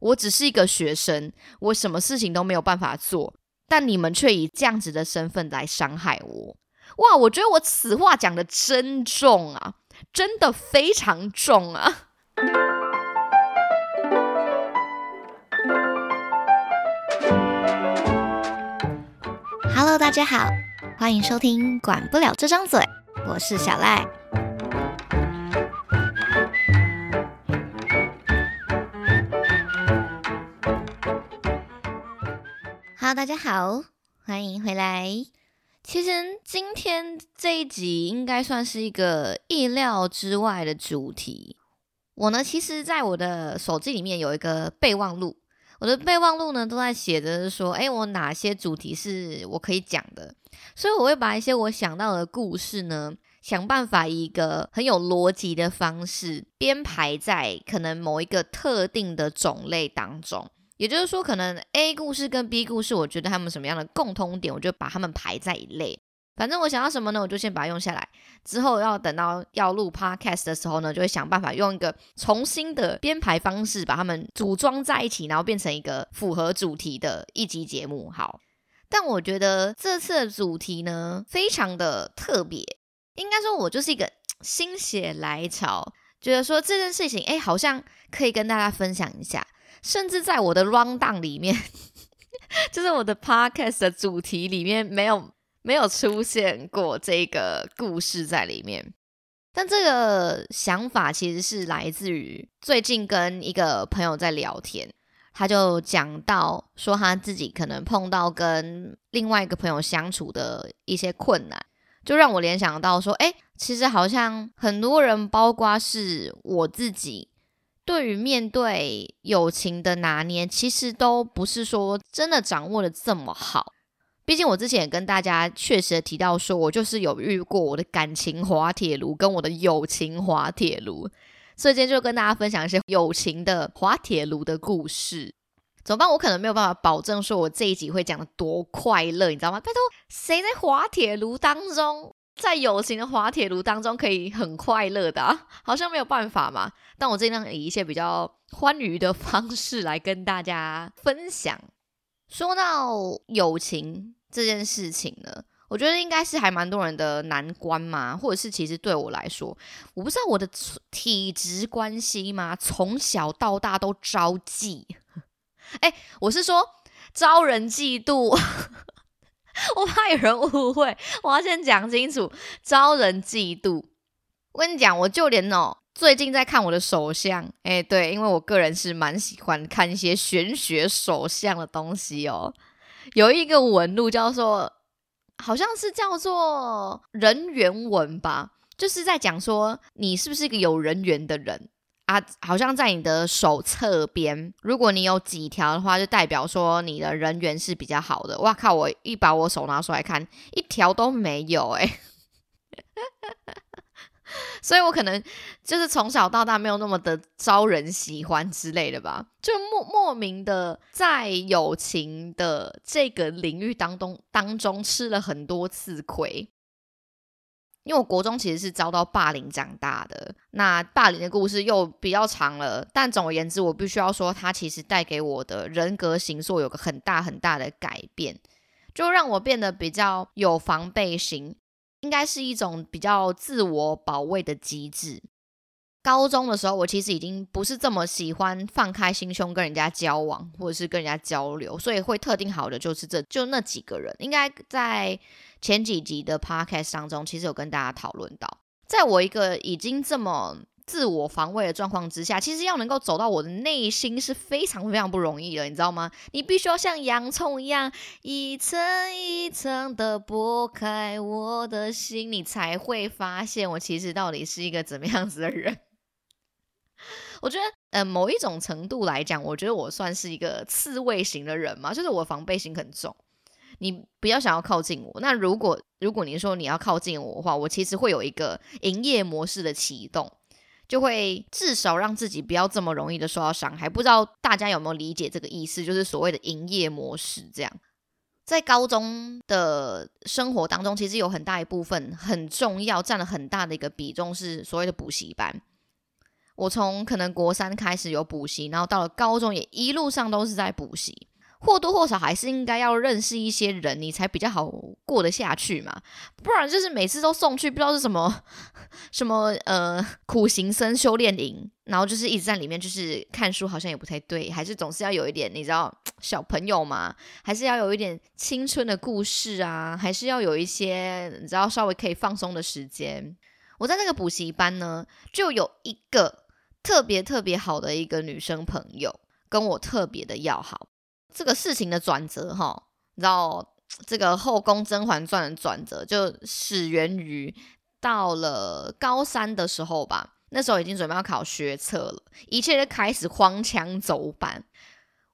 我只是一个学生，我什么事情都没有办法做，但你们却以这样子的身份来伤害我。哇，我觉得我此话讲的真重啊，真的非常重啊。Hello，大家好，欢迎收听《管不了这张嘴》，我是小赖。大家好，欢迎回来。其实今天这一集应该算是一个意料之外的主题。我呢，其实在我的手机里面有一个备忘录，我的备忘录呢都在写着说，哎，我哪些主题是我可以讲的，所以我会把一些我想到的故事呢，想办法以一个很有逻辑的方式编排在可能某一个特定的种类当中。也就是说，可能 A 故事跟 B 故事，我觉得他们什么样的共通点，我就把他们排在一类。反正我想要什么呢，我就先把它用下来。之后要等到要录 Podcast 的时候呢，就会想办法用一个重新的编排方式，把它们组装在一起，然后变成一个符合主题的一集节目。好，但我觉得这次的主题呢，非常的特别。应该说，我就是一个心血来潮，觉得说这件事情，哎，好像可以跟大家分享一下。甚至在我的 rundown 里面，就是我的 podcast 的主题里面，没有没有出现过这个故事在里面。但这个想法其实是来自于最近跟一个朋友在聊天，他就讲到说他自己可能碰到跟另外一个朋友相处的一些困难，就让我联想到说，哎，其实好像很多人，包括是我自己。对于面对友情的拿捏，其实都不是说真的掌握的这么好。毕竟我之前也跟大家确实提到，说我就是有遇过我的感情滑铁卢跟我的友情滑铁卢，所以今天就跟大家分享一些友情的滑铁卢的故事。怎么办？我可能没有办法保证说我这一集会讲的多快乐，你知道吗？拜托，谁在滑铁卢当中？在友情的滑铁卢当中，可以很快乐的，好像没有办法嘛。但我尽量以一些比较欢愉的方式来跟大家分享。说到友情这件事情呢，我觉得应该是还蛮多人的难关嘛，或者是其实对我来说，我不知道我的体质关系嘛，从小到大都招忌。哎，我是说招人嫉妒。我怕有人误会，我要先讲清楚，招人嫉妒。我跟你讲，我就连哦，最近在看我的手相，哎，对，因为我个人是蛮喜欢看一些玄学手相的东西哦。有一个纹路叫做，好像是叫做人缘纹吧，就是在讲说你是不是一个有人缘的人。啊，好像在你的手侧边，如果你有几条的话，就代表说你的人缘是比较好的。哇靠！我一把我手拿出来看，一条都没有哎，所以我可能就是从小到大没有那么的招人喜欢之类的吧，就莫莫名的在友情的这个领域当中当中吃了很多次亏。因为我国中其实是遭到霸凌长大的，那霸凌的故事又比较长了。但总而言之，我必须要说，它其实带给我的人格形塑有个很大很大的改变，就让我变得比较有防备心，应该是一种比较自我保卫的机制。高中的时候，我其实已经不是这么喜欢放开心胸跟人家交往，或者是跟人家交流，所以会特定好的就是这就那几个人。应该在前几集的 podcast 当中，其实有跟大家讨论到，在我一个已经这么自我防卫的状况之下，其实要能够走到我的内心是非常非常不容易的，你知道吗？你必须要像洋葱一样一层一层的剥开我的心，你才会发现我其实到底是一个怎么样子的人。我觉得，呃，某一种程度来讲，我觉得我算是一个刺猬型的人嘛，就是我防备心很重。你不要想要靠近我。那如果如果你说你要靠近我的话，我其实会有一个营业模式的启动，就会至少让自己不要这么容易的受到伤害。不知道大家有没有理解这个意思？就是所谓的营业模式。这样，在高中的生活当中，其实有很大一部分很重要，占了很大的一个比重，是所谓的补习班。我从可能国三开始有补习，然后到了高中也一路上都是在补习。或多或少还是应该要认识一些人，你才比较好过得下去嘛。不然就是每次都送去不知道是什么什么呃苦行僧修炼营，然后就是一直在里面就是看书，好像也不太对，还是总是要有一点你知道小朋友嘛，还是要有一点青春的故事啊，还是要有一些你知道稍微可以放松的时间。我在那个补习班呢，就有一个特别特别好的一个女生朋友，跟我特别的要好。这个事情的转折，哈，你知道这个《后宫甄嬛传》的转折，就始源于到了高三的时候吧。那时候已经准备要考学测了，一切就开始荒腔走板。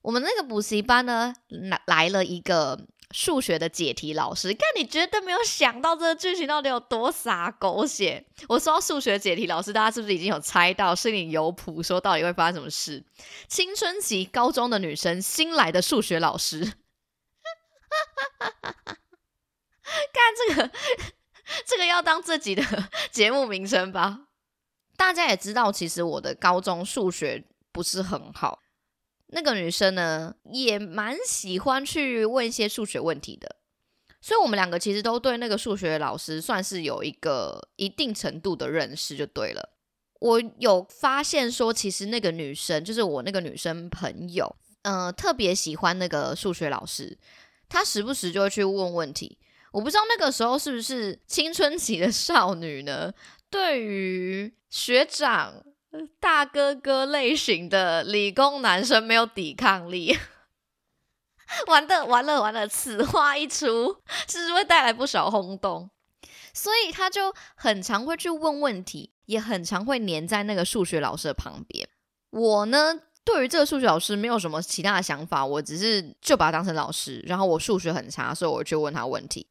我们那个补习班呢，来来了一个数学的解题老师。看，你绝对没有想到这个剧情到底有多傻狗血。我说数学解题老师，大家是不是已经有猜到，心里有谱，说到底会发生什么事？青春期高中的女生，新来的数学老师。看这个，这个要当自己的 节目名称吧。大家也知道，其实我的高中数学不是很好。那个女生呢，也蛮喜欢去问一些数学问题的，所以我们两个其实都对那个数学老师算是有一个一定程度的认识，就对了。我有发现说，其实那个女生，就是我那个女生朋友，嗯，特别喜欢那个数学老师，她时不时就会去问问题。我不知道那个时候是不是青春期的少女呢？对于学长。大哥哥类型的理工男生没有抵抗力，完 的完了完了，此话一出，是不是会带来不少轰动？所以他就很常会去问问题，也很常会黏在那个数学老师的旁边。我呢，对于这个数学老师没有什么其他的想法，我只是就把他当成老师。然后我数学很差，所以我就问他问题。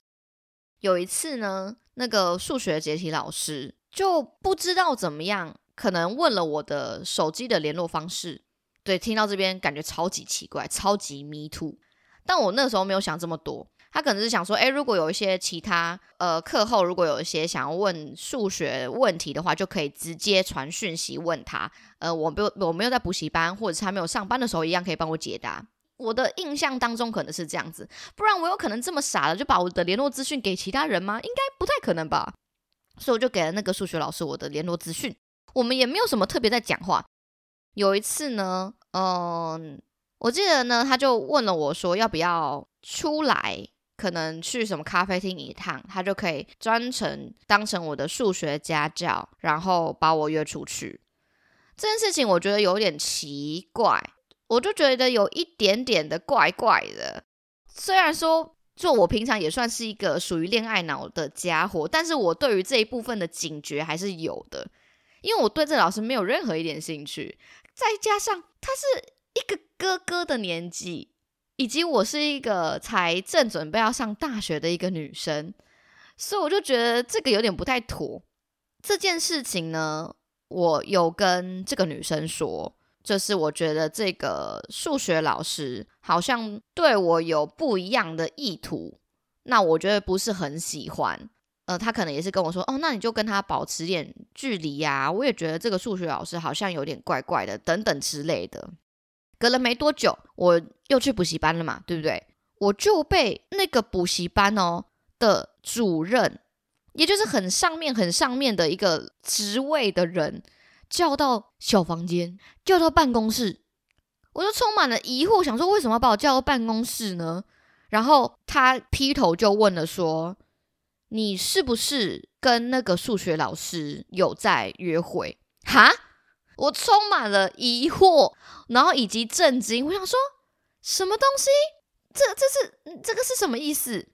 有一次呢，那个数学解题老师就不知道怎么样。可能问了我的手机的联络方式，对，听到这边感觉超级奇怪，超级迷途。但我那时候没有想这么多，他可能是想说，哎，如果有一些其他呃课后，如果有一些想要问数学问题的话，就可以直接传讯息问他。呃，我没有我没有在补习班，或者是他没有上班的时候，一样可以帮我解答。我的印象当中可能是这样子，不然我有可能这么傻的就把我的联络资讯给其他人吗？应该不太可能吧。所以我就给了那个数学老师我的联络资讯。我们也没有什么特别在讲话。有一次呢，嗯，我记得呢，他就问了我说要不要出来，可能去什么咖啡厅一趟，他就可以专程当成我的数学家教，然后把我约出去。这件事情我觉得有点奇怪，我就觉得有一点点的怪怪的。虽然说，就我平常也算是一个属于恋爱脑的家伙，但是我对于这一部分的警觉还是有的。因为我对这老师没有任何一点兴趣，再加上他是一个哥哥的年纪，以及我是一个才正准备要上大学的一个女生，所以我就觉得这个有点不太妥。这件事情呢，我有跟这个女生说，就是我觉得这个数学老师好像对我有不一样的意图，那我觉得不是很喜欢。呃，他可能也是跟我说，哦，那你就跟他保持点距离呀。我也觉得这个数学老师好像有点怪怪的，等等之类的。隔了没多久，我又去补习班了嘛，对不对？我就被那个补习班哦的主任，也就是很上面、很上面的一个职位的人，叫到小房间，叫到办公室。我就充满了疑惑，想说为什么要把我叫到办公室呢？然后他劈头就问了说。你是不是跟那个数学老师有在约会？哈，我充满了疑惑，然后以及震惊。我想说，什么东西？这这是这个是什么意思？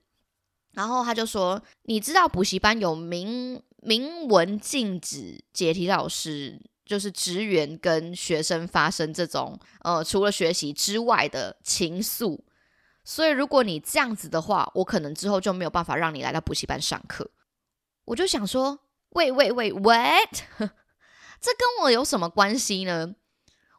然后他就说，你知道补习班有明明文禁止解题老师，就是职员跟学生发生这种呃，除了学习之外的情愫。所以，如果你这样子的话，我可能之后就没有办法让你来到补习班上课。我就想说，喂喂喂，what？这跟我有什么关系呢？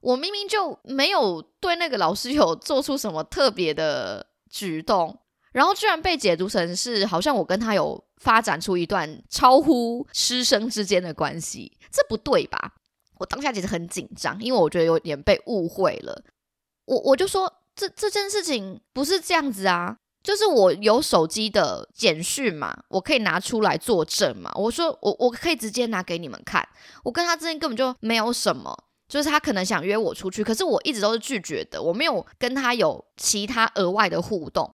我明明就没有对那个老师有做出什么特别的举动，然后居然被解读成是好像我跟他有发展出一段超乎师生之间的关系，这不对吧？我当下其实很紧张，因为我觉得有点被误会了。我我就说，这这件事情不是这样子啊，就是我有手机的简讯嘛，我可以拿出来作证嘛。我说我我可以直接拿给你们看，我跟他之间根本就没有什么，就是他可能想约我出去，可是我一直都是拒绝的，我没有跟他有其他额外的互动。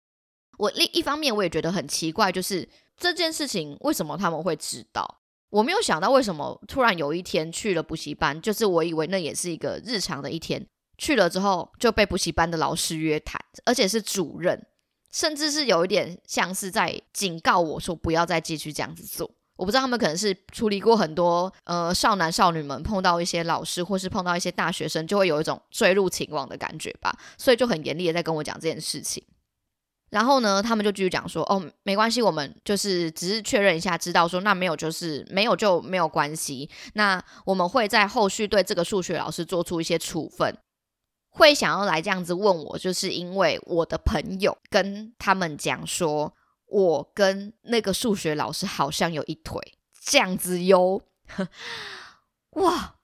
我另一方面我也觉得很奇怪，就是这件事情为什么他们会知道？我没有想到为什么突然有一天去了补习班，就是我以为那也是一个日常的一天，去了之后就被补习班的老师约谈，而且是主任，甚至是有一点像是在警告我说不要再继续这样子做。我不知道他们可能是处理过很多呃少男少女们碰到一些老师或是碰到一些大学生，就会有一种坠入情网的感觉吧，所以就很严厉的在跟我讲这件事情。然后呢，他们就继续讲说，哦，没关系，我们就是只是确认一下，知道说那没有就是没有就没有关系。那我们会在后续对这个数学老师做出一些处分。会想要来这样子问我，就是因为我的朋友跟他们讲说，我跟那个数学老师好像有一腿这样子哟。哇！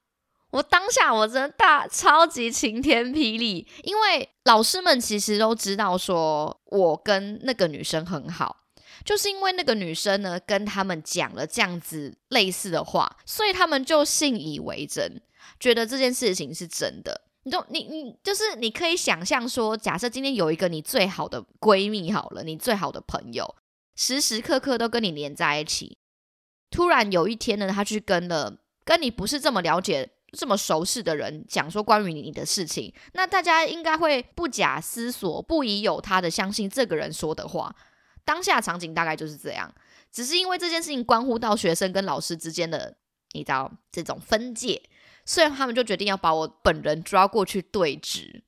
我当下我真的大超级晴天霹雳，因为老师们其实都知道说我跟那个女生很好，就是因为那个女生呢跟他们讲了这样子类似的话，所以他们就信以为真，觉得这件事情是真的。你就你你就是你可以想象说，假设今天有一个你最好的闺蜜好了，你最好的朋友，时时刻刻都跟你黏在一起，突然有一天呢，他去跟了跟你不是这么了解。这么熟识的人讲说关于你的事情，那大家应该会不假思索、不疑有他的相信这个人说的话。当下场景大概就是这样，只是因为这件事情关乎到学生跟老师之间的，你知道这种分界，所以他们就决定要把我本人抓过去对质。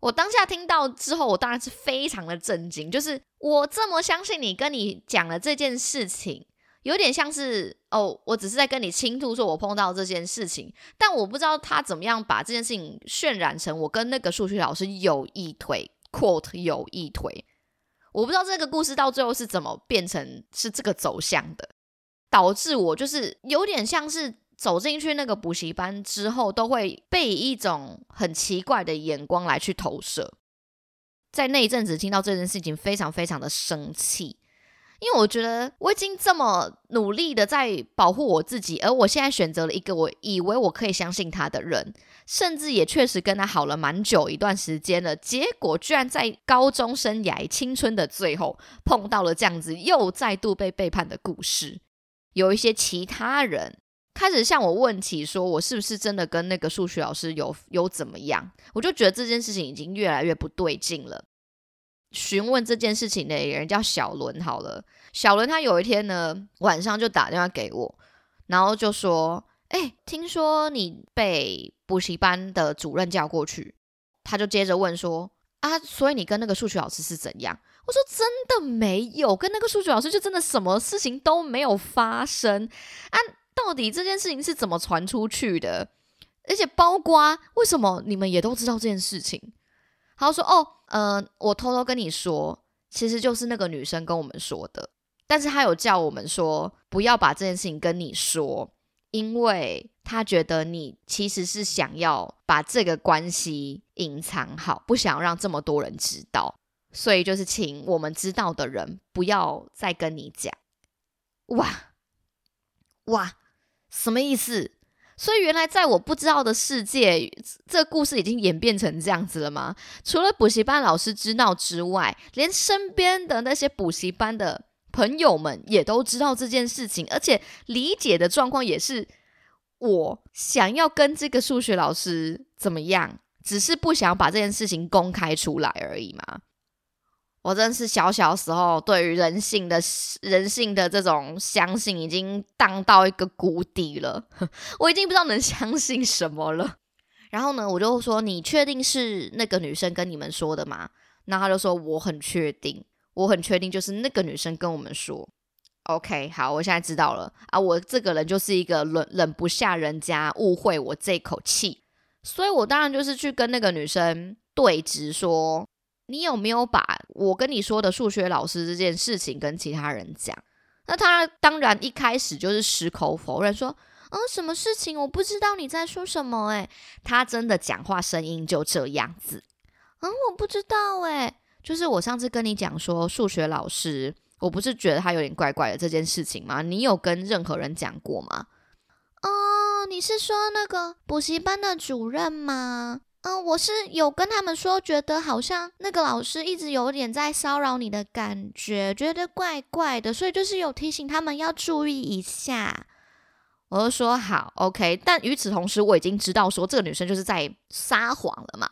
我当下听到之后，我当然是非常的震惊，就是我这么相信你，跟你讲了这件事情。有点像是哦，我只是在跟你倾吐，说我碰到这件事情，但我不知道他怎么样把这件事情渲染成我跟那个数学老师有一腿 quote 有一腿，我不知道这个故事到最后是怎么变成是这个走向的，导致我就是有点像是走进去那个补习班之后，都会被一种很奇怪的眼光来去投射，在那一阵子听到这件事情，非常非常的生气。因为我觉得我已经这么努力的在保护我自己，而我现在选择了一个我以为我可以相信他的人，甚至也确实跟他好了蛮久一段时间了，结果居然在高中生涯青春的最后碰到了这样子又再度被背叛的故事。有一些其他人开始向我问起，说我是不是真的跟那个数学老师有有怎么样？我就觉得这件事情已经越来越不对劲了。询问这件事情的人叫小伦，好了，小伦他有一天呢晚上就打电话给我，然后就说：“哎，听说你被补习班的主任叫过去。”他就接着问说：“啊，所以你跟那个数学老师是怎样？”我说：“真的没有，跟那个数学老师就真的什么事情都没有发生啊！到底这件事情是怎么传出去的？而且包括为什么你们也都知道这件事情？”他说：“哦。”嗯，我偷偷跟你说，其实就是那个女生跟我们说的，但是她有叫我们说不要把这件事情跟你说，因为她觉得你其实是想要把这个关系隐藏好，不想让这么多人知道，所以就是请我们知道的人不要再跟你讲。哇哇，什么意思？所以原来在我不知道的世界，这故事已经演变成这样子了吗？除了补习班老师知道之外，连身边的那些补习班的朋友们也都知道这件事情，而且理解的状况也是我想要跟这个数学老师怎么样，只是不想把这件事情公开出来而已嘛。我真是小小时候对于人性的人性的这种相信已经荡到一个谷底了，我已经不知道能相信什么了。然后呢，我就说：“你确定是那个女生跟你们说的吗？”那他就说：“我很确定，我很确定，就是那个女生跟我们说。”OK，好，我现在知道了啊！我这个人就是一个忍忍不下人家误会我这口气，所以我当然就是去跟那个女生对质说。你有没有把我跟你说的数学老师这件事情跟其他人讲？那他当然一开始就是矢口否认，说嗯，什么事情？我不知道你在说什么。诶，他真的讲话声音就这样子。嗯，我不知道。诶，就是我上次跟你讲说数学老师，我不是觉得他有点怪怪的这件事情吗？你有跟任何人讲过吗？哦，你是说那个补习班的主任吗？嗯，我是有跟他们说，觉得好像那个老师一直有点在骚扰你的感觉，觉得怪怪的，所以就是有提醒他们要注意一下。我就说好，OK。但与此同时，我已经知道说这个女生就是在撒谎了嘛。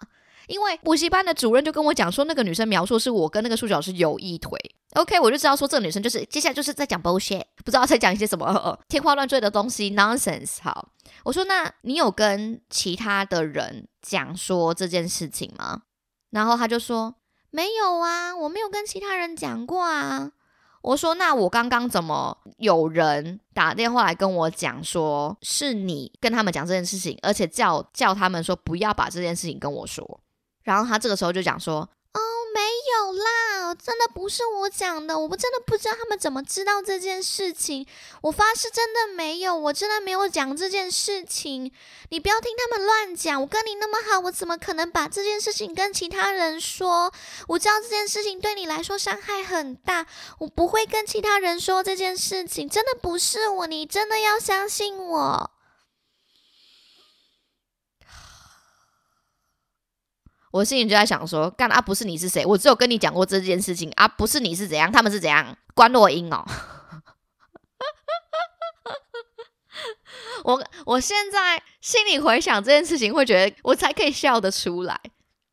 因为补习班的主任就跟我讲说，那个女生描述是我跟那个数学老师有一腿。OK，我就知道说这个女生就是接下来就是在讲 bullshit，不知道在讲一些什么天花乱坠的东西 nonsense。好，我说那你有跟其他的人讲说这件事情吗？然后他就说没有啊，我没有跟其他人讲过啊。我说那我刚刚怎么有人打电话来跟我讲说是你跟他们讲这件事情，而且叫叫他们说不要把这件事情跟我说。然后他这个时候就讲说：“，没有啦，真的不是我讲的，我们真的不知道他们怎么知道这件事情。我发誓真的没有，我真的没有讲这件事情。你不要听他们乱讲。我跟你那么好，我怎么可能把这件事情跟其他人说？我知道这件事情对你来说伤害很大，我不会跟其他人说这件事情。真的不是我，你真的要相信我。”我心里就在想说，干啊，不是你是谁？我只有跟你讲过这件事情啊，不是你是怎样？他们是怎样？关洛音哦。我我现在心里回想这件事情，会觉得我才可以笑得出来，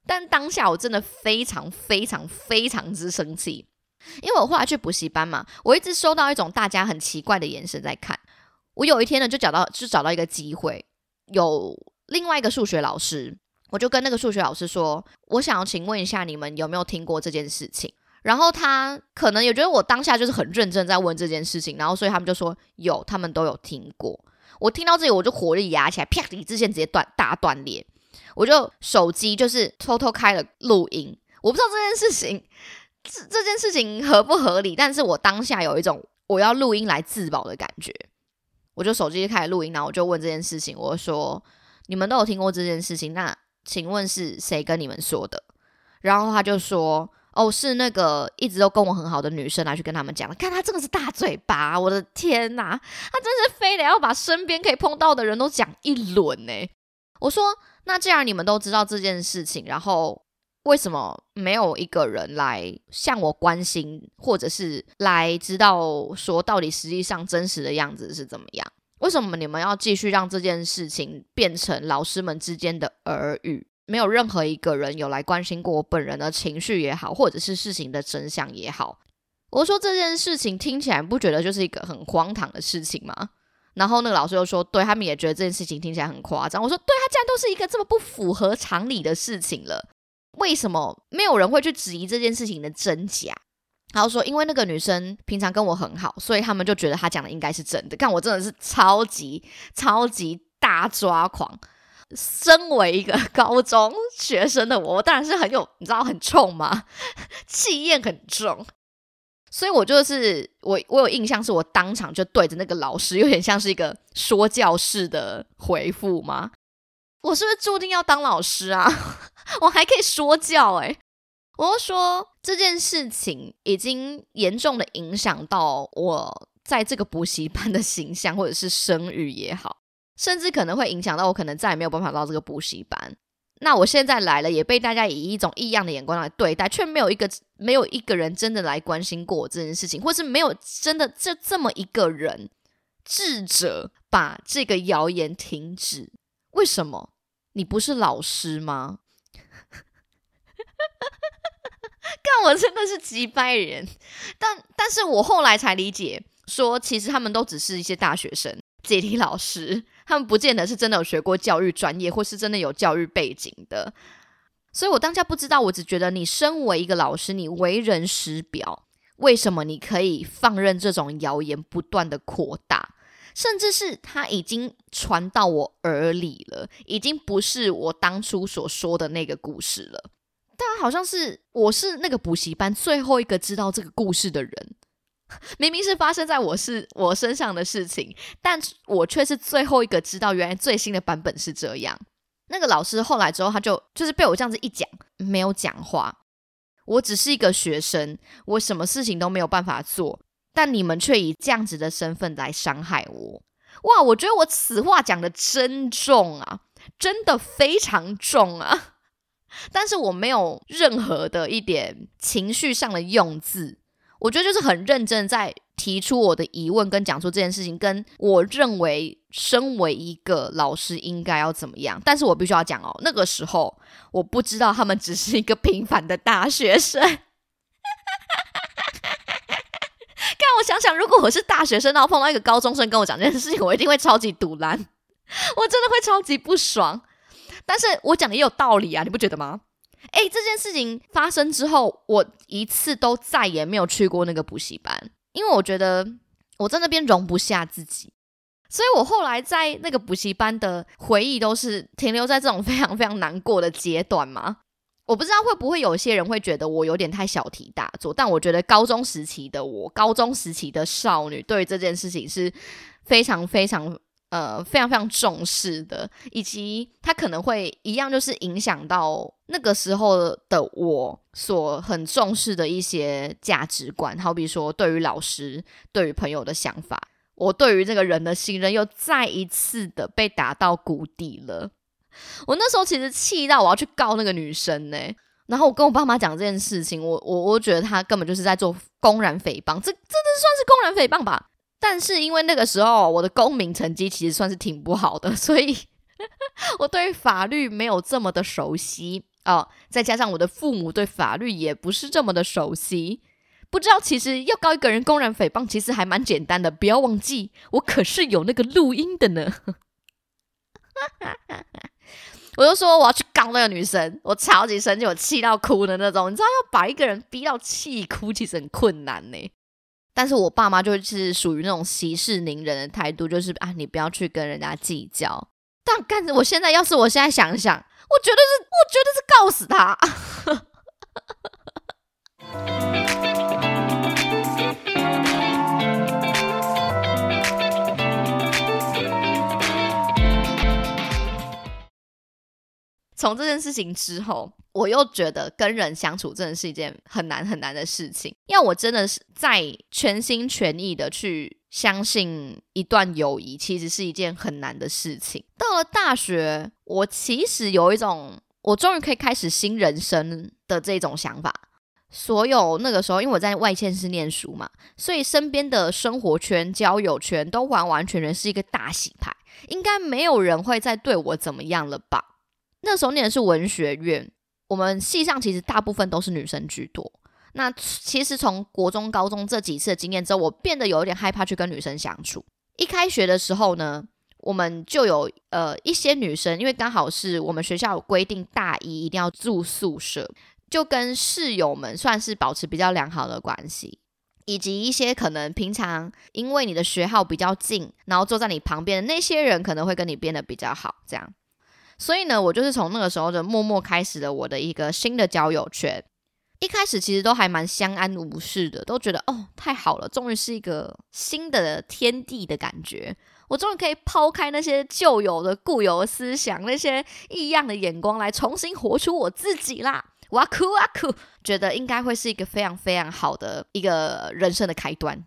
但当下我真的非常非常非常之生气，因为我后来去补习班嘛，我一直收到一种大家很奇怪的眼神在看我。有一天呢，就找到就找到一个机会，有另外一个数学老师。我就跟那个数学老师说，我想要请问一下，你们有没有听过这件事情？然后他可能也觉得我当下就是很认真在问这件事情，然后所以他们就说有，他们都有听过。我听到这里，我就火力压起来，啪，理智线直接断大断裂。我就手机就是偷偷开了录音，我不知道这件事情这这件事情合不合理，但是我当下有一种我要录音来自保的感觉，我就手机开始录音，然后我就问这件事情，我说你们都有听过这件事情，那。请问是谁跟你们说的？然后他就说：“哦，是那个一直都跟我很好的女生来去跟他们讲的。看他真的是大嘴巴，我的天哪，他真是非得要把身边可以碰到的人都讲一轮呢。”我说：“那既然你们都知道这件事情，然后为什么没有一个人来向我关心，或者是来知道说到底实际上真实的样子是怎么样？”为什么你们要继续让这件事情变成老师们之间的耳语？没有任何一个人有来关心过我本人的情绪也好，或者是事情的真相也好。我说这件事情听起来不觉得就是一个很荒唐的事情吗？然后那个老师又说，对他们也觉得这件事情听起来很夸张。我说，对他竟然都是一个这么不符合常理的事情了，为什么没有人会去质疑这件事情的真假？他就说，因为那个女生平常跟我很好，所以他们就觉得她讲的应该是真的。看我真的是超级超级大抓狂。身为一个高中学生的我，我当然是很有，你知道很冲吗？气焰很重。所以我就是我，我有印象是我当场就对着那个老师，有点像是一个说教式的回复吗？我是不是注定要当老师啊？我还可以说教诶。我说这件事情已经严重的影响到我在这个补习班的形象，或者是声誉也好，甚至可能会影响到我可能再也没有办法到这个补习班。那我现在来了，也被大家以一种异样的眼光来对待，却没有一个没有一个人真的来关心过我这件事情，或是没有真的就这么一个人智者把这个谣言停止。为什么？你不是老师吗？看我真的是几百人，但但是我后来才理解，说其实他们都只是一些大学生、解题老师，他们不见得是真的有学过教育专业，或是真的有教育背景的。所以我当下不知道，我只觉得你身为一个老师，你为人师表，为什么你可以放任这种谣言不断的扩大，甚至是他已经传到我耳里了，已经不是我当初所说的那个故事了。但好像是我是那个补习班最后一个知道这个故事的人，明明是发生在我是我身上的事情，但我却是最后一个知道原来最新的版本是这样。那个老师后来之后，他就就是被我这样子一讲，没有讲话。我只是一个学生，我什么事情都没有办法做，但你们却以这样子的身份来伤害我。哇，我觉得我此话讲的真重啊，真的非常重啊。但是我没有任何的一点情绪上的用字，我觉得就是很认真在提出我的疑问，跟讲出这件事情，跟我认为身为一个老师应该要怎么样。但是我必须要讲哦，那个时候我不知道他们只是一个平凡的大学生。看我想想，如果我是大学生，然后碰到一个高中生跟我讲这件事情，我一定会超级堵拦，我真的会超级不爽。但是我讲的也有道理啊，你不觉得吗？哎，这件事情发生之后，我一次都再也没有去过那个补习班，因为我觉得我在那边容不下自己，所以我后来在那个补习班的回忆都是停留在这种非常非常难过的阶段嘛。我不知道会不会有些人会觉得我有点太小题大做，但我觉得高中时期的我，高中时期的少女，对这件事情是非常非常。呃，非常非常重视的，以及他可能会一样，就是影响到那个时候的我所很重视的一些价值观，好比说对于老师、对于朋友的想法，我对于这个人的信任又再一次的被打到谷底了。我那时候其实气到我要去告那个女生呢，然后我跟我爸妈讲这件事情，我我我觉得他根本就是在做公然诽谤，这这这算是公然诽谤吧。但是因为那个时候我的公民成绩其实算是挺不好的，所以 我对法律没有这么的熟悉哦。再加上我的父母对法律也不是这么的熟悉，不知道其实要告一个人公然诽谤，其实还蛮简单的。不要忘记，我可是有那个录音的呢。我就说我要去告那个女生，我超级生气，我气到哭的那种。你知道要把一个人逼到气哭，其实很困难呢。但是我爸妈就是属于那种息事宁人的态度，就是啊，你不要去跟人家计较。但干，我现在要是我现在想想，我绝对是，我绝对是告死他。从这件事情之后，我又觉得跟人相处真的是一件很难很难的事情。因为我真的是在全心全意的去相信一段友谊，其实是一件很难的事情。到了大学，我其实有一种我终于可以开始新人生的这种想法。所有那个时候，因为我在外县市念书嘛，所以身边的生活圈、交友圈都完完全全是一个大洗牌，应该没有人会再对我怎么样了吧。那时候念的是文学院，我们系上其实大部分都是女生居多。那其实从国中、高中这几次的经验之后，我变得有一点害怕去跟女生相处。一开学的时候呢，我们就有呃一些女生，因为刚好是我们学校有规定大一一定要住宿舍，就跟室友们算是保持比较良好的关系，以及一些可能平常因为你的学号比较近，然后坐在你旁边的那些人，可能会跟你变得比较好，这样。所以呢，我就是从那个时候就默默开始了我的一个新的交友圈。一开始其实都还蛮相安无事的，都觉得哦太好了，终于是一个新的天地的感觉。我终于可以抛开那些旧有的固有思想，那些异样的眼光，来重新活出我自己啦！哇酷哇酷，觉得应该会是一个非常非常好的一个人生的开端。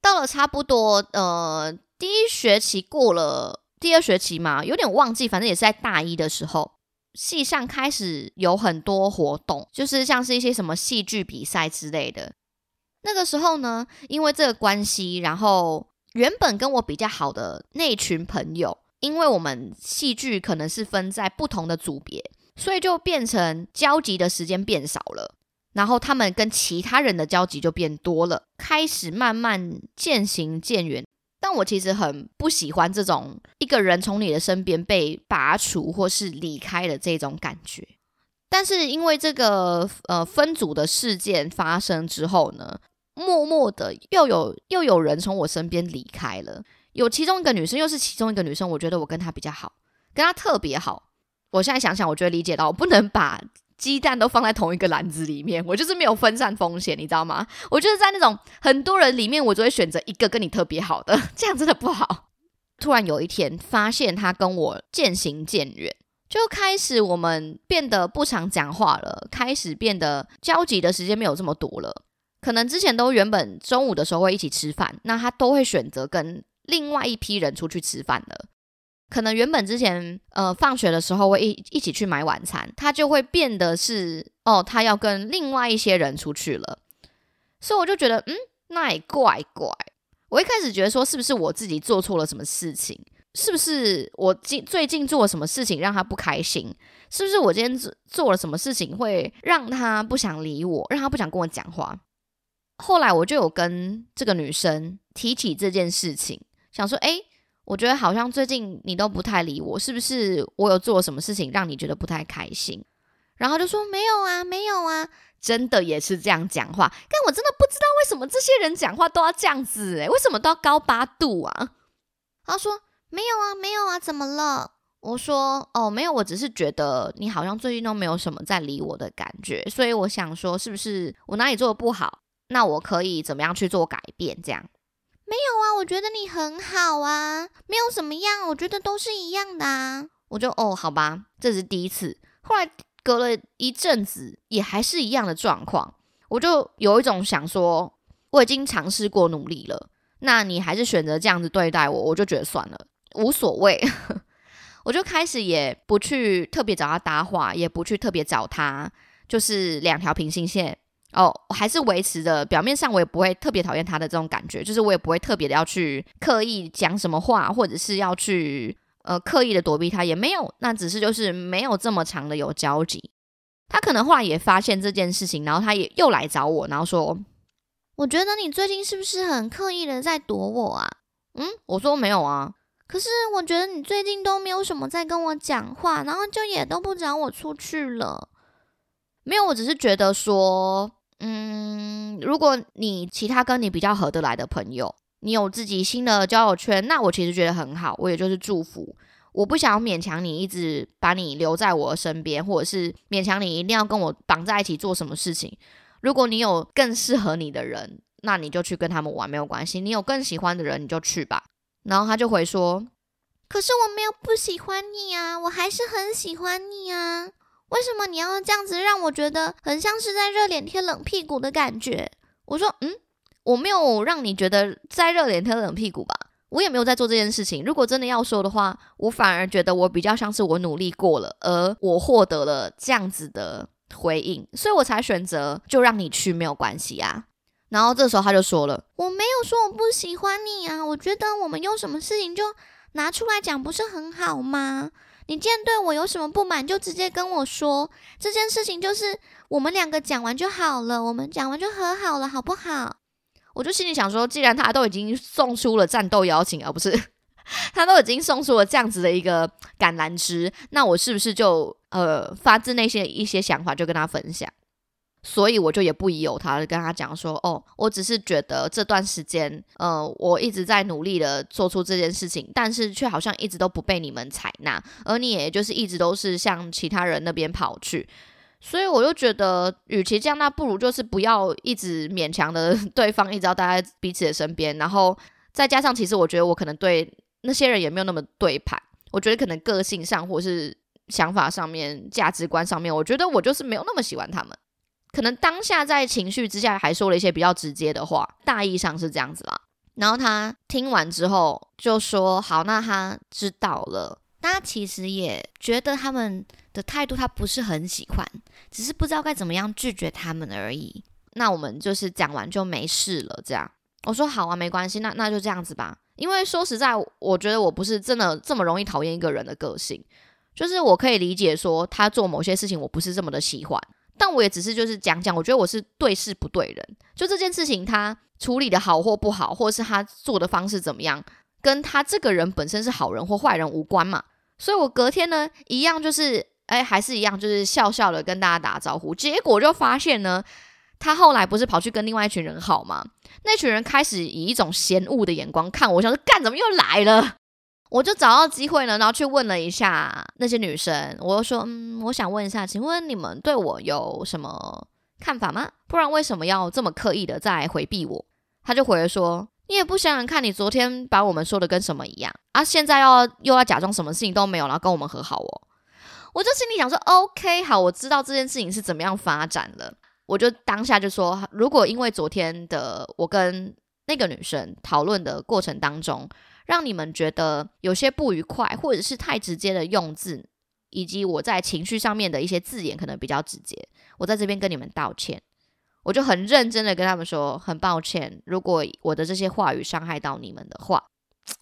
到了差不多呃第一学期过了。第二学期嘛，有点忘记，反正也是在大一的时候，系上开始有很多活动，就是像是一些什么戏剧比赛之类的。那个时候呢，因为这个关系，然后原本跟我比较好的那群朋友，因为我们戏剧可能是分在不同的组别，所以就变成交集的时间变少了，然后他们跟其他人的交集就变多了，开始慢慢渐行渐远。但我其实很不喜欢这种一个人从你的身边被拔除或是离开的这种感觉。但是因为这个呃分组的事件发生之后呢，默默的又有又有人从我身边离开了。有其中一个女生，又是其中一个女生，我觉得我跟她比较好，跟她特别好。我现在想想，我觉得理解到我不能把鸡蛋都放在同一个篮子里面，我就是没有分散风险，你知道吗？我就是在那种很多人里面，我就会选择一个跟你特别好的，这样真的不好。突然有一天发现他跟我渐行渐远，就开始我们变得不常讲话了，开始变得交集的时间没有这么多了。可能之前都原本中午的时候会一起吃饭，那他都会选择跟另外一批人出去吃饭了。可能原本之前呃放学的时候会一一起去买晚餐，他就会变得是哦，他要跟另外一些人出去了。所以我就觉得嗯，那也怪怪。我一开始觉得说是不是我自己做错了什么事情？是不是我近最近做了什么事情让他不开心？是不是我今天做做了什么事情会让他不想理我，让他不想跟我讲话？后来我就有跟这个女生提起这件事情，想说，哎，我觉得好像最近你都不太理我，是不是我有做什么事情让你觉得不太开心？然后就说没有啊，没有啊，真的也是这样讲话。但我真的不知道为什么这些人讲话都要这样子，诶，为什么都要高八度啊？他说没有啊，没有啊，怎么了？我说哦，没有，我只是觉得你好像最近都没有什么在理我的感觉，所以我想说，是不是我哪里做的不好？那我可以怎么样去做改变？这样没有啊，我觉得你很好啊，没有什么样，我觉得都是一样的啊。我就哦，好吧，这是第一次。后来隔了一阵子，也还是一样的状况，我就有一种想说，我已经尝试过努力了，那你还是选择这样子对待我，我就觉得算了，无所谓。我就开始也不去特别找他搭话，也不去特别找他，就是两条平行线。哦，我还是维持着表面上，我也不会特别讨厌他的这种感觉，就是我也不会特别的要去刻意讲什么话，或者是要去呃刻意的躲避他，也没有，那只是就是没有这么长的有交集。他可能后来也发现这件事情，然后他也又来找我，然后说：“我觉得你最近是不是很刻意的在躲我啊？”嗯，我说没有啊，可是我觉得你最近都没有什么在跟我讲话，然后就也都不找我出去了。没有，我只是觉得说。嗯，如果你其他跟你比较合得来的朋友，你有自己新的交友圈，那我其实觉得很好，我也就是祝福。我不想要勉强你一直把你留在我身边，或者是勉强你一定要跟我绑在一起做什么事情。如果你有更适合你的人，那你就去跟他们玩没有关系。你有更喜欢的人，你就去吧。然后他就回说：“可是我没有不喜欢你啊，我还是很喜欢你啊。”为什么你要这样子让我觉得很像是在热脸贴冷屁股的感觉？我说，嗯，我没有让你觉得在热脸贴冷屁股吧？我也没有在做这件事情。如果真的要说的话，我反而觉得我比较像是我努力过了，而我获得了这样子的回应，所以我才选择就让你去，没有关系啊。然后这时候他就说了，我没有说我不喜欢你啊，我觉得我们有什么事情就拿出来讲，不是很好吗？你既然对我有什么不满，就直接跟我说。这件事情就是我们两个讲完就好了，我们讲完就和好了，好不好？我就心里想说，既然他都已经送出了战斗邀请，而不是 他都已经送出了这样子的一个橄榄枝，那我是不是就呃发自内心的一些想法就跟他分享？所以我就也不疑有他，跟他讲说，哦，我只是觉得这段时间，呃，我一直在努力的做出这件事情，但是却好像一直都不被你们采纳，而你也就是一直都是向其他人那边跑去，所以我就觉得，与其这样，那不如就是不要一直勉强的 对方一直要待在彼此的身边，然后再加上，其实我觉得我可能对那些人也没有那么对盘，我觉得可能个性上或是想法上面、价值观上面，我觉得我就是没有那么喜欢他们。可能当下在情绪之下还说了一些比较直接的话，大意上是这样子啦。然后他听完之后就说：“好，那他知道了。他其实也觉得他们的态度他不是很喜欢，只是不知道该怎么样拒绝他们而已。那我们就是讲完就没事了。这样我说好啊，没关系，那那就这样子吧。因为说实在，我觉得我不是真的这么容易讨厌一个人的个性，就是我可以理解说他做某些事情我不是这么的喜欢。”但我也只是就是讲讲，我觉得我是对事不对人。就这件事情，他处理的好或不好，或者是他做的方式怎么样，跟他这个人本身是好人或坏人无关嘛。所以我隔天呢，一样就是，哎，还是一样，就是笑笑的跟大家打招呼。结果就发现呢，他后来不是跑去跟另外一群人好吗？那群人开始以一种嫌恶的眼光看我，想说干怎么又来了？我就找到机会呢，然后去问了一下那些女生，我就说，嗯，我想问一下，请问你们对我有什么看法吗？不然为什么要这么刻意的在回避我？他就回了说，你也不想想看，你昨天把我们说的跟什么一样啊？现在要又要假装什么事情都没有，然后跟我们和好哦？我就心里想说，OK，好，我知道这件事情是怎么样发展了，我就当下就说，如果因为昨天的我跟那个女生讨论的过程当中。让你们觉得有些不愉快，或者是太直接的用字，以及我在情绪上面的一些字眼可能比较直接，我在这边跟你们道歉。我就很认真的跟他们说，很抱歉，如果我的这些话语伤害到你们的话，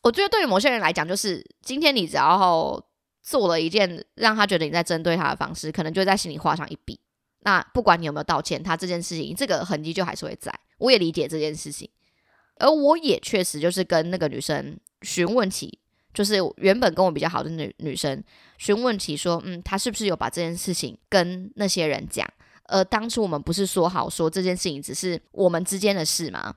我觉得对于某些人来讲，就是今天你只要做了一件让他觉得你在针对他的方式，可能就在心里画上一笔。那不管你有没有道歉，他这件事情这个痕迹就还是会在。我也理解这件事情，而我也确实就是跟那个女生。询问起，就是原本跟我比较好的女女生询问起说，嗯，她是不是有把这件事情跟那些人讲？呃，当初我们不是说好说这件事情只是我们之间的事吗？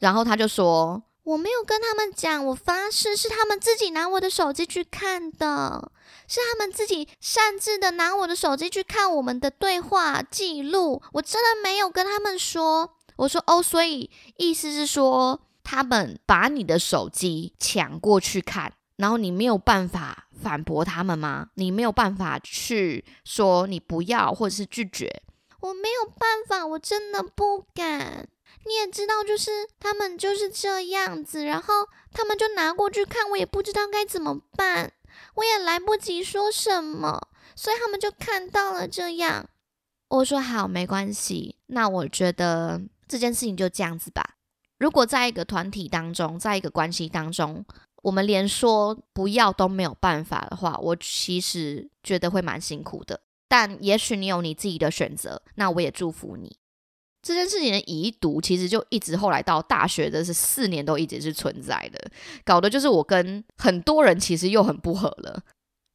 然后他就说，我没有跟他们讲，我发誓是他们自己拿我的手机去看的，是他们自己擅自的拿我的手机去看我们的对话记录，我真的没有跟他们说。我说，哦，所以意思是说。他们把你的手机抢过去看，然后你没有办法反驳他们吗？你没有办法去说你不要或者是拒绝？我没有办法，我真的不敢。你也知道，就是他们就是这样子，然后他们就拿过去看，我也不知道该怎么办，我也来不及说什么，所以他们就看到了这样。我说好，没关系，那我觉得这件事情就这样子吧。如果在一个团体当中，在一个关系当中，我们连说不要都没有办法的话，我其实觉得会蛮辛苦的。但也许你有你自己的选择，那我也祝福你。这件事情的遗毒其实就一直后来到大学的是四年都一直是存在的，搞得就是我跟很多人其实又很不合了。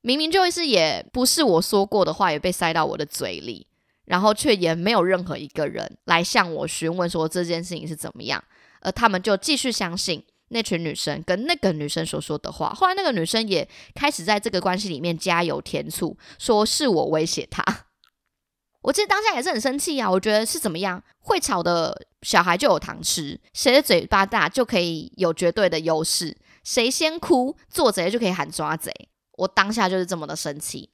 明明就是也不是我说过的话，也被塞到我的嘴里，然后却也没有任何一个人来向我询问说这件事情是怎么样。而他们就继续相信那群女生跟那个女生所说的话。后来那个女生也开始在这个关系里面加油添醋，说是我威胁她。我其实当下也是很生气啊！我觉得是怎么样，会吵的小孩就有糖吃，谁的嘴巴大就可以有绝对的优势，谁先哭做贼就可以喊抓贼。我当下就是这么的生气，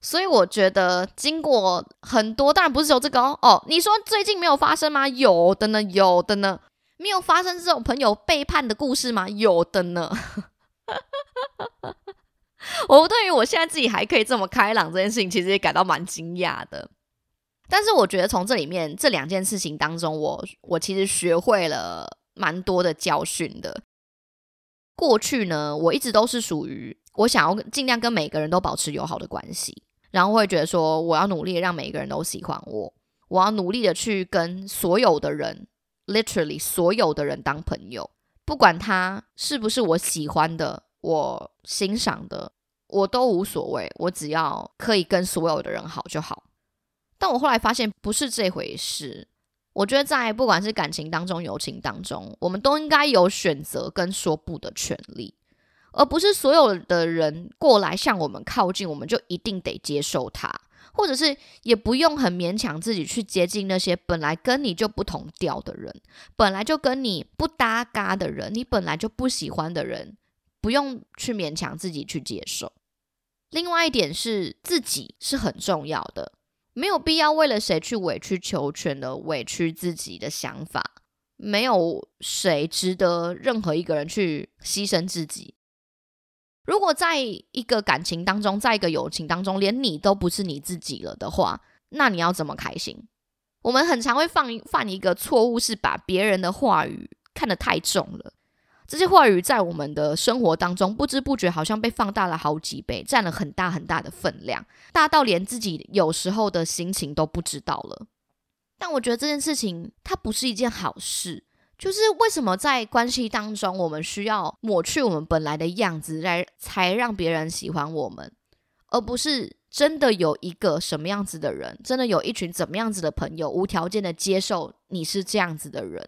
所以我觉得经过很多，当然不是只有这个哦。哦，你说最近没有发生吗？有的呢，有的呢。没有发生这种朋友背叛的故事吗？有的呢。我对于我现在自己还可以这么开朗这件事情，其实也感到蛮惊讶的。但是我觉得从这里面这两件事情当中，我我其实学会了蛮多的教训的。过去呢，我一直都是属于我想要尽量跟每个人都保持友好的关系，然后会觉得说我要努力让每个人都喜欢我，我要努力的去跟所有的人。Literally，所有的人当朋友，不管他是不是我喜欢的、我欣赏的，我都无所谓。我只要可以跟所有的人好就好。但我后来发现不是这回事。我觉得在不管是感情当中、友情当中，我们都应该有选择跟说不的权利，而不是所有的人过来向我们靠近，我们就一定得接受他。或者是也不用很勉强自己去接近那些本来跟你就不同调的人，本来就跟你不搭嘎的人，你本来就不喜欢的人，不用去勉强自己去接受。另外一点是自己是很重要的，没有必要为了谁去委曲求全的委屈自己的想法，没有谁值得任何一个人去牺牲自己。如果在一个感情当中，在一个友情当中，连你都不是你自己了的话，那你要怎么开心？我们很常会犯犯一个错误，是把别人的话语看得太重了。这些话语在我们的生活当中，不知不觉好像被放大了好几倍，占了很大很大的分量，大到连自己有时候的心情都不知道了。但我觉得这件事情，它不是一件好事。就是为什么在关系当中，我们需要抹去我们本来的样子，来才让别人喜欢我们，而不是真的有一个什么样子的人，真的有一群怎么样子的朋友，无条件的接受你是这样子的人。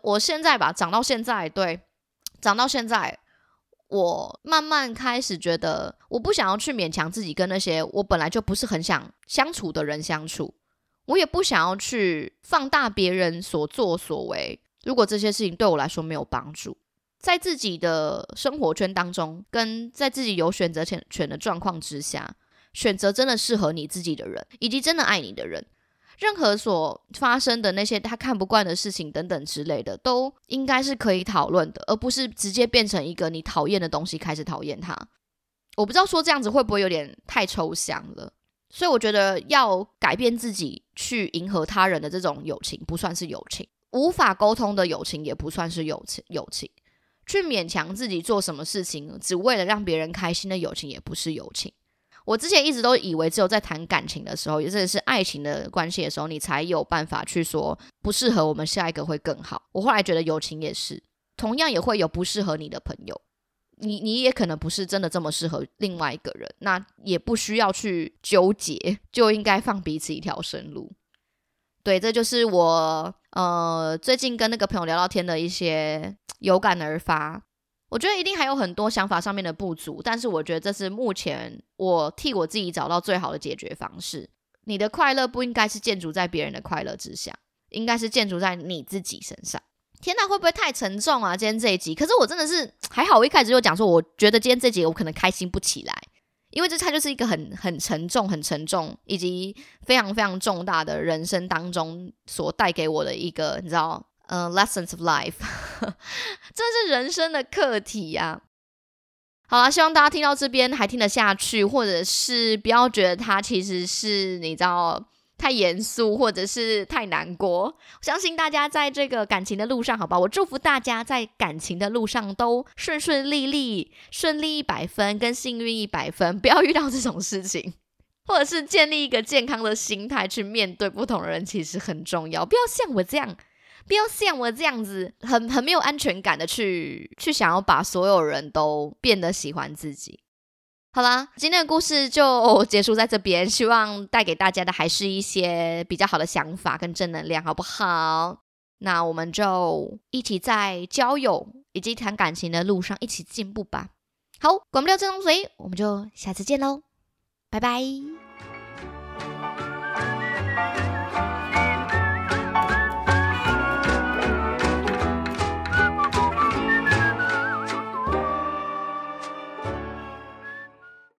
我现在吧，长到现在，对，长到现在，我慢慢开始觉得，我不想要去勉强自己跟那些我本来就不是很想相处的人相处，我也不想要去放大别人所作所为。如果这些事情对我来说没有帮助，在自己的生活圈当中，跟在自己有选择权权的状况之下，选择真的适合你自己的人，以及真的爱你的人。任何所发生的那些他看不惯的事情等等之类的，都应该是可以讨论的，而不是直接变成一个你讨厌的东西开始讨厌他。我不知道说这样子会不会有点太抽象了，所以我觉得要改变自己去迎合他人的这种友情不算是友情，无法沟通的友情也不算是友情，友情去勉强自己做什么事情只为了让别人开心的友情也不是友情。我之前一直都以为，只有在谈感情的时候，也真的是爱情的关系的时候，你才有办法去说不适合我们下一个会更好。我后来觉得友情也是，同样也会有不适合你的朋友，你你也可能不是真的这么适合另外一个人，那也不需要去纠结，就应该放彼此一条生路。对，这就是我呃最近跟那个朋友聊聊天的一些有感而发。我觉得一定还有很多想法上面的不足，但是我觉得这是目前我替我自己找到最好的解决方式。你的快乐不应该是建筑在别人的快乐之下，应该是建筑在你自己身上。天呐，会不会太沉重啊？今天这一集，可是我真的是 还好，我一开始就讲说，我觉得今天这集我可能开心不起来，因为这它就是一个很很沉重、很沉重以及非常非常重大的人生当中所带给我的一个，你知道。呃，lessons of life，这是人生的课题呀。好了，希望大家听到这边还听得下去，或者是不要觉得它其实是你知道太严肃，或者是太难过。我相信大家在这个感情的路上，好吧，我祝福大家在感情的路上都顺顺利利，顺利一百分，跟幸运一百分，不要遇到这种事情，或者是建立一个健康的心态去面对不同的人，其实很重要。不要像我这样。不要像我这样子，很很没有安全感的去去想要把所有人都变得喜欢自己。好啦，今天的故事就结束在这边，希望带给大家的还是一些比较好的想法跟正能量，好不好？那我们就一起在交友以及谈感情的路上一起进步吧。好，管不了这张嘴，我们就下次见喽，拜拜。